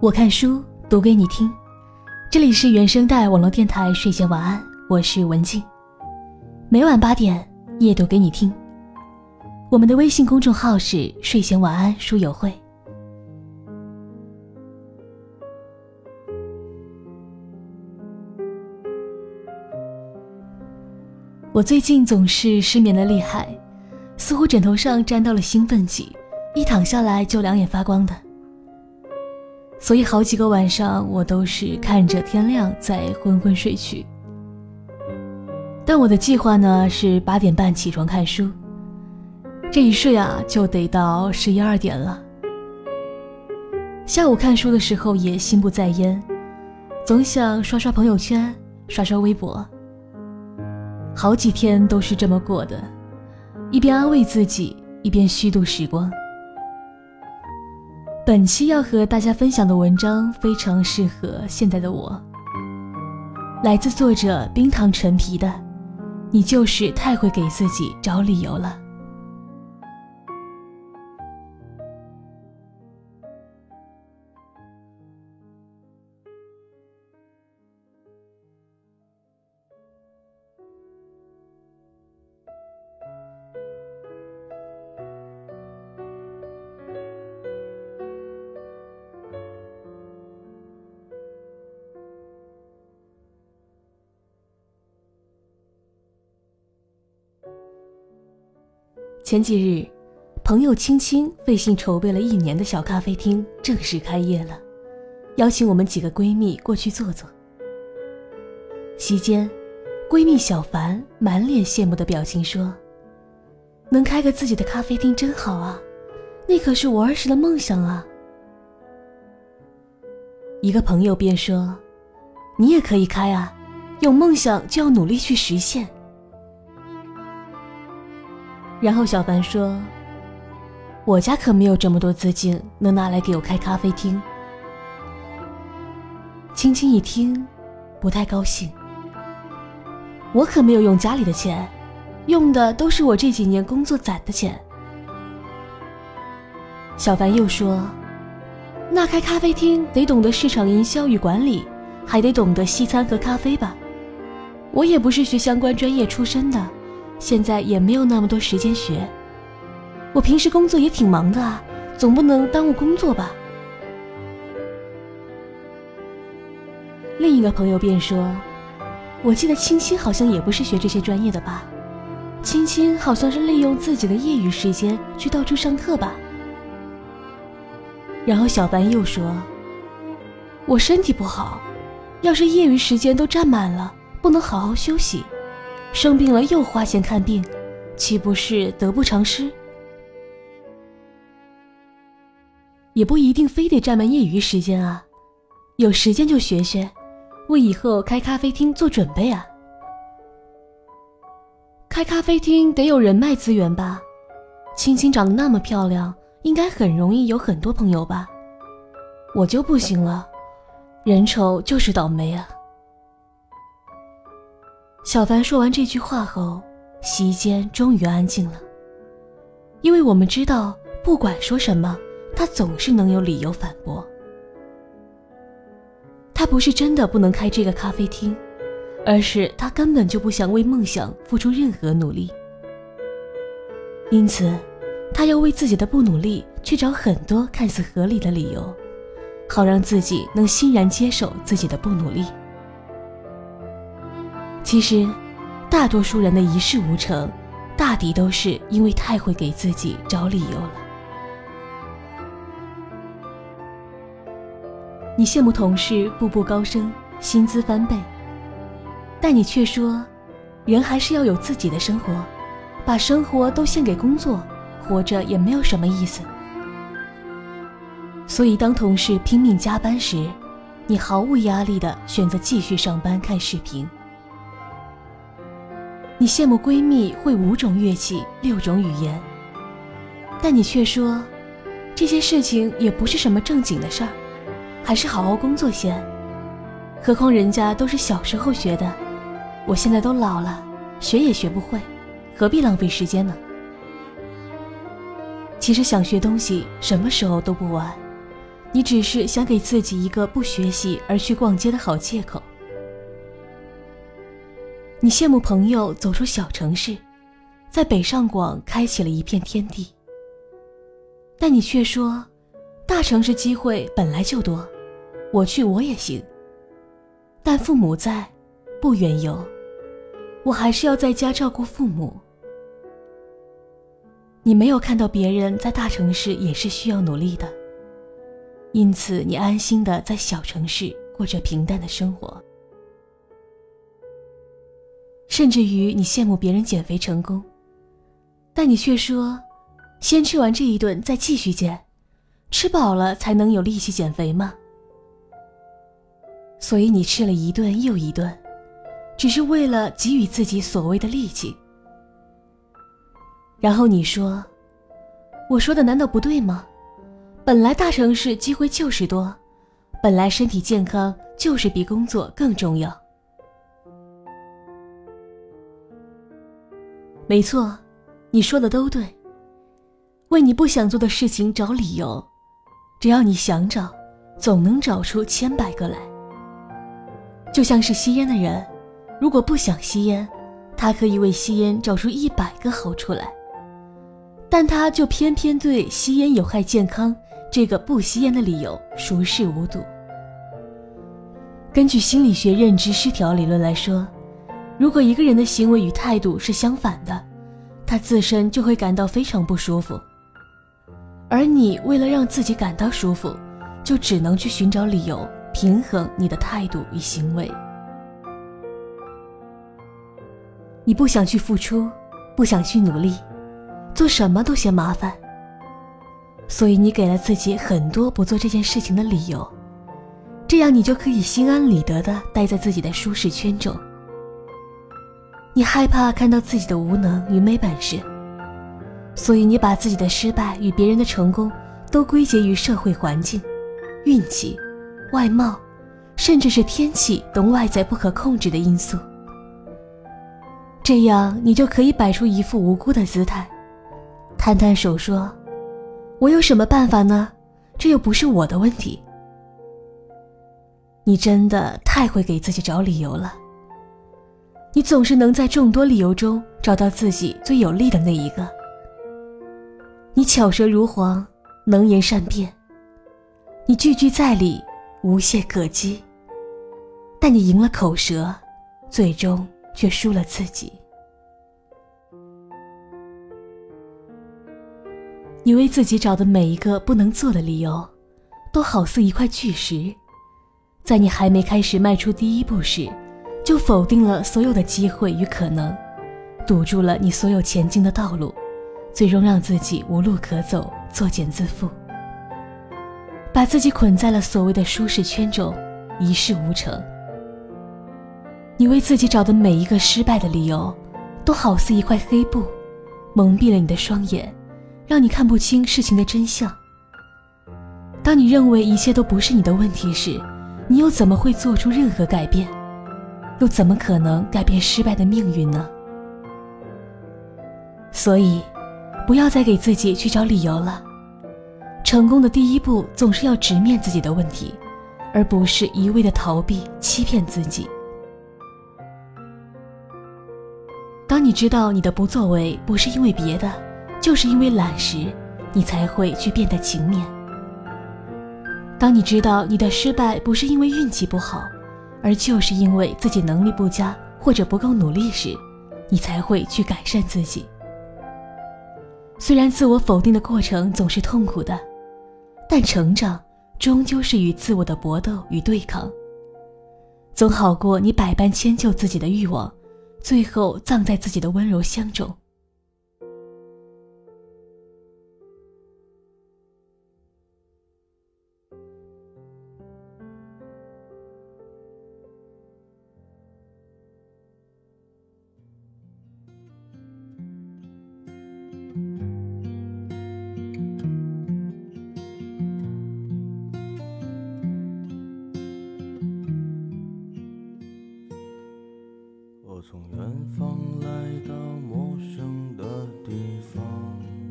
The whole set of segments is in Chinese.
我看书读给你听，这里是原声带网络电台睡前晚安，我是文静。每晚八点夜读给你听。我们的微信公众号是睡前晚安书友会。我最近总是失眠的厉害，似乎枕头上沾到了兴奋剂，一躺下来就两眼发光的。所以好几个晚上，我都是看着天亮再昏昏睡去。但我的计划呢是八点半起床看书，这一睡啊就得到十一二点了。下午看书的时候也心不在焉，总想刷刷朋友圈，刷刷微博。好几天都是这么过的，一边安慰自己，一边虚度时光。本期要和大家分享的文章非常适合现在的我，来自作者冰糖陈皮的，你就是太会给自己找理由了。前几日，朋友青青费心筹备了一年的小咖啡厅正式开业了，邀请我们几个闺蜜过去坐坐。席间，闺蜜小凡满脸羡慕的表情说：“能开个自己的咖啡厅真好啊，那可是我儿时的梦想啊。”一个朋友便说：“你也可以开啊，有梦想就要努力去实现。”然后小凡说：“我家可没有这么多资金能拿来给我开咖啡厅。”青青一听，不太高兴。我可没有用家里的钱，用的都是我这几年工作攒的钱。小凡又说：“那开咖啡厅得懂得市场营销与管理，还得懂得西餐和咖啡吧？我也不是学相关专业出身的。”现在也没有那么多时间学，我平时工作也挺忙的啊，总不能耽误工作吧？另一个朋友便说：“我记得青青好像也不是学这些专业的吧？青青好像是利用自己的业余时间去到处上课吧？”然后小凡又说：“我身体不好，要是业余时间都占满了，不能好好休息。”生病了又花钱看病，岂不是得不偿失？也不一定非得占满业余时间啊，有时间就学学，为以后开咖啡厅做准备啊。开咖啡厅得有人脉资源吧？青青长得那么漂亮，应该很容易有很多朋友吧？我就不行了，人丑就是倒霉啊。小凡说完这句话后，席间终于安静了。因为我们知道，不管说什么，他总是能有理由反驳。他不是真的不能开这个咖啡厅，而是他根本就不想为梦想付出任何努力。因此，他要为自己的不努力去找很多看似合理的理由，好让自己能欣然接受自己的不努力。其实，大多数人的一事无成，大抵都是因为太会给自己找理由了。你羡慕同事步步高升，薪资翻倍，但你却说，人还是要有自己的生活，把生活都献给工作，活着也没有什么意思。所以，当同事拼命加班时，你毫无压力的选择继续上班看视频。你羡慕闺蜜会五种乐器、六种语言，但你却说，这些事情也不是什么正经的事儿，还是好好工作先。何况人家都是小时候学的，我现在都老了，学也学不会，何必浪费时间呢？其实想学东西，什么时候都不晚，你只是想给自己一个不学习而去逛街的好借口。你羡慕朋友走出小城市，在北上广开启了一片天地，但你却说，大城市机会本来就多，我去我也行。但父母在，不远游，我还是要在家照顾父母。你没有看到别人在大城市也是需要努力的，因此你安心的在小城市过着平淡的生活。甚至于你羡慕别人减肥成功，但你却说，先吃完这一顿再继续减，吃饱了才能有力气减肥吗？所以你吃了一顿又一顿，只是为了给予自己所谓的力气。然后你说，我说的难道不对吗？本来大城市机会就是多，本来身体健康就是比工作更重要。没错，你说的都对。为你不想做的事情找理由，只要你想找，总能找出千百个来。就像是吸烟的人，如果不想吸烟，他可以为吸烟找出一百个好处来，但他就偏偏对吸烟有害健康这个不吸烟的理由熟视无睹。根据心理学认知失调理论来说。如果一个人的行为与态度是相反的，他自身就会感到非常不舒服。而你为了让自己感到舒服，就只能去寻找理由平衡你的态度与行为。你不想去付出，不想去努力，做什么都嫌麻烦，所以你给了自己很多不做这件事情的理由，这样你就可以心安理得的待在自己的舒适圈中。你害怕看到自己的无能与没本事，所以你把自己的失败与别人的成功都归结于社会环境、运气、外貌，甚至是天气等外在不可控制的因素。这样你就可以摆出一副无辜的姿态，摊摊手说：“我有什么办法呢？这又不是我的问题。”你真的太会给自己找理由了。你总是能在众多理由中找到自己最有利的那一个。你巧舌如簧，能言善辩，你句句在理，无懈可击。但你赢了口舌，最终却输了自己。你为自己找的每一个不能做的理由，都好似一块巨石，在你还没开始迈出第一步时。就否定了所有的机会与可能，堵住了你所有前进的道路，最终让自己无路可走，作茧自缚，把自己捆在了所谓的舒适圈中，一事无成。你为自己找的每一个失败的理由，都好似一块黑布，蒙蔽了你的双眼，让你看不清事情的真相。当你认为一切都不是你的问题时，你又怎么会做出任何改变？又怎么可能改变失败的命运呢？所以，不要再给自己去找理由了。成功的第一步总是要直面自己的问题，而不是一味的逃避、欺骗自己。当你知道你的不作为不是因为别的，就是因为懒时，你才会去变得勤勉。当你知道你的失败不是因为运气不好。而就是因为自己能力不佳或者不够努力时，你才会去改善自己。虽然自我否定的过程总是痛苦的，但成长终究是与自我的搏斗与对抗，总好过你百般迁就自己的欲望，最后葬在自己的温柔乡中。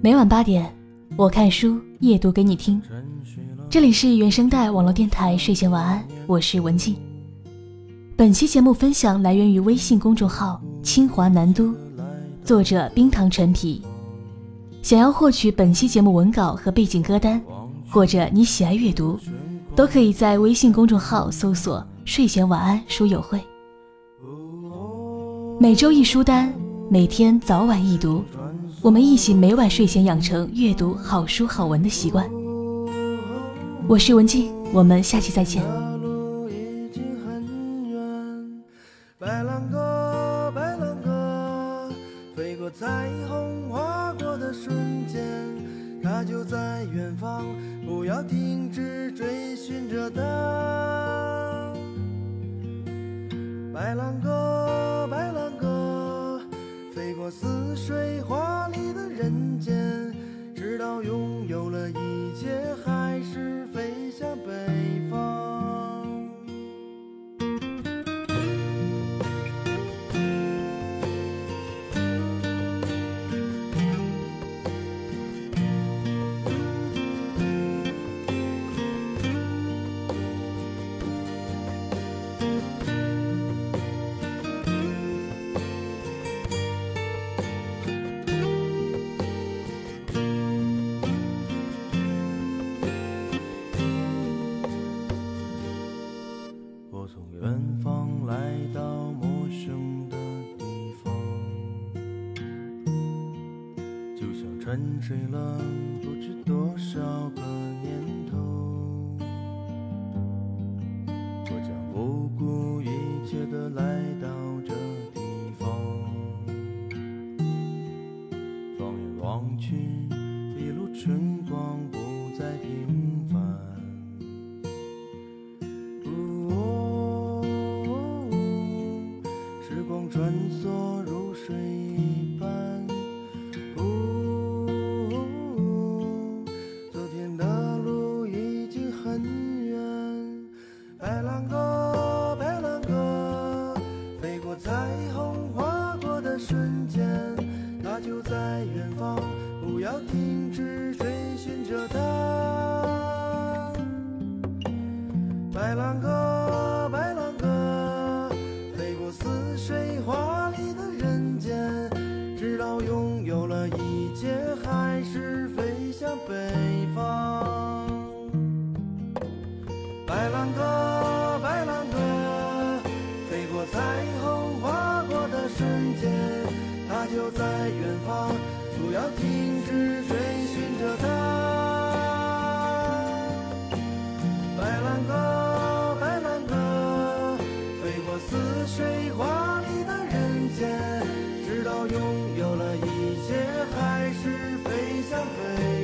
每晚八点，我看书夜读给你听。这里是原声带网络电台睡前晚安，我是文静。本期节目分享来源于微信公众号“清华南都”，作者冰糖陈皮。想要获取本期节目文稿和背景歌单，或者你喜爱阅读，都可以在微信公众号搜索“睡前晚安书友会”。每周一书单，每天早晚一读，我们一起每晚睡前养成阅读好书好文的习惯。我是文静，我们下期再见。白浪哥，白浪哥，飞过彩虹，划过的瞬间，它就在远方，不要停止追寻着它。白浪哥，我似水华丽的人间，直到拥有了一切，还是飞向北方。远方来到陌生的地方，就像沉睡了不知多少个年头，我将不顾一切的来到这地方。放眼望去，一路春光不再平明知追寻着他白兰鸽，白兰鸽，飞过似水华丽的人间，直到拥有了一切，还是飞向北方。白兰鸽，白兰鸽，飞过彩虹划过的瞬间，它就在远方，不要停水华丽的人间，直到拥有了一切，还是飞向北。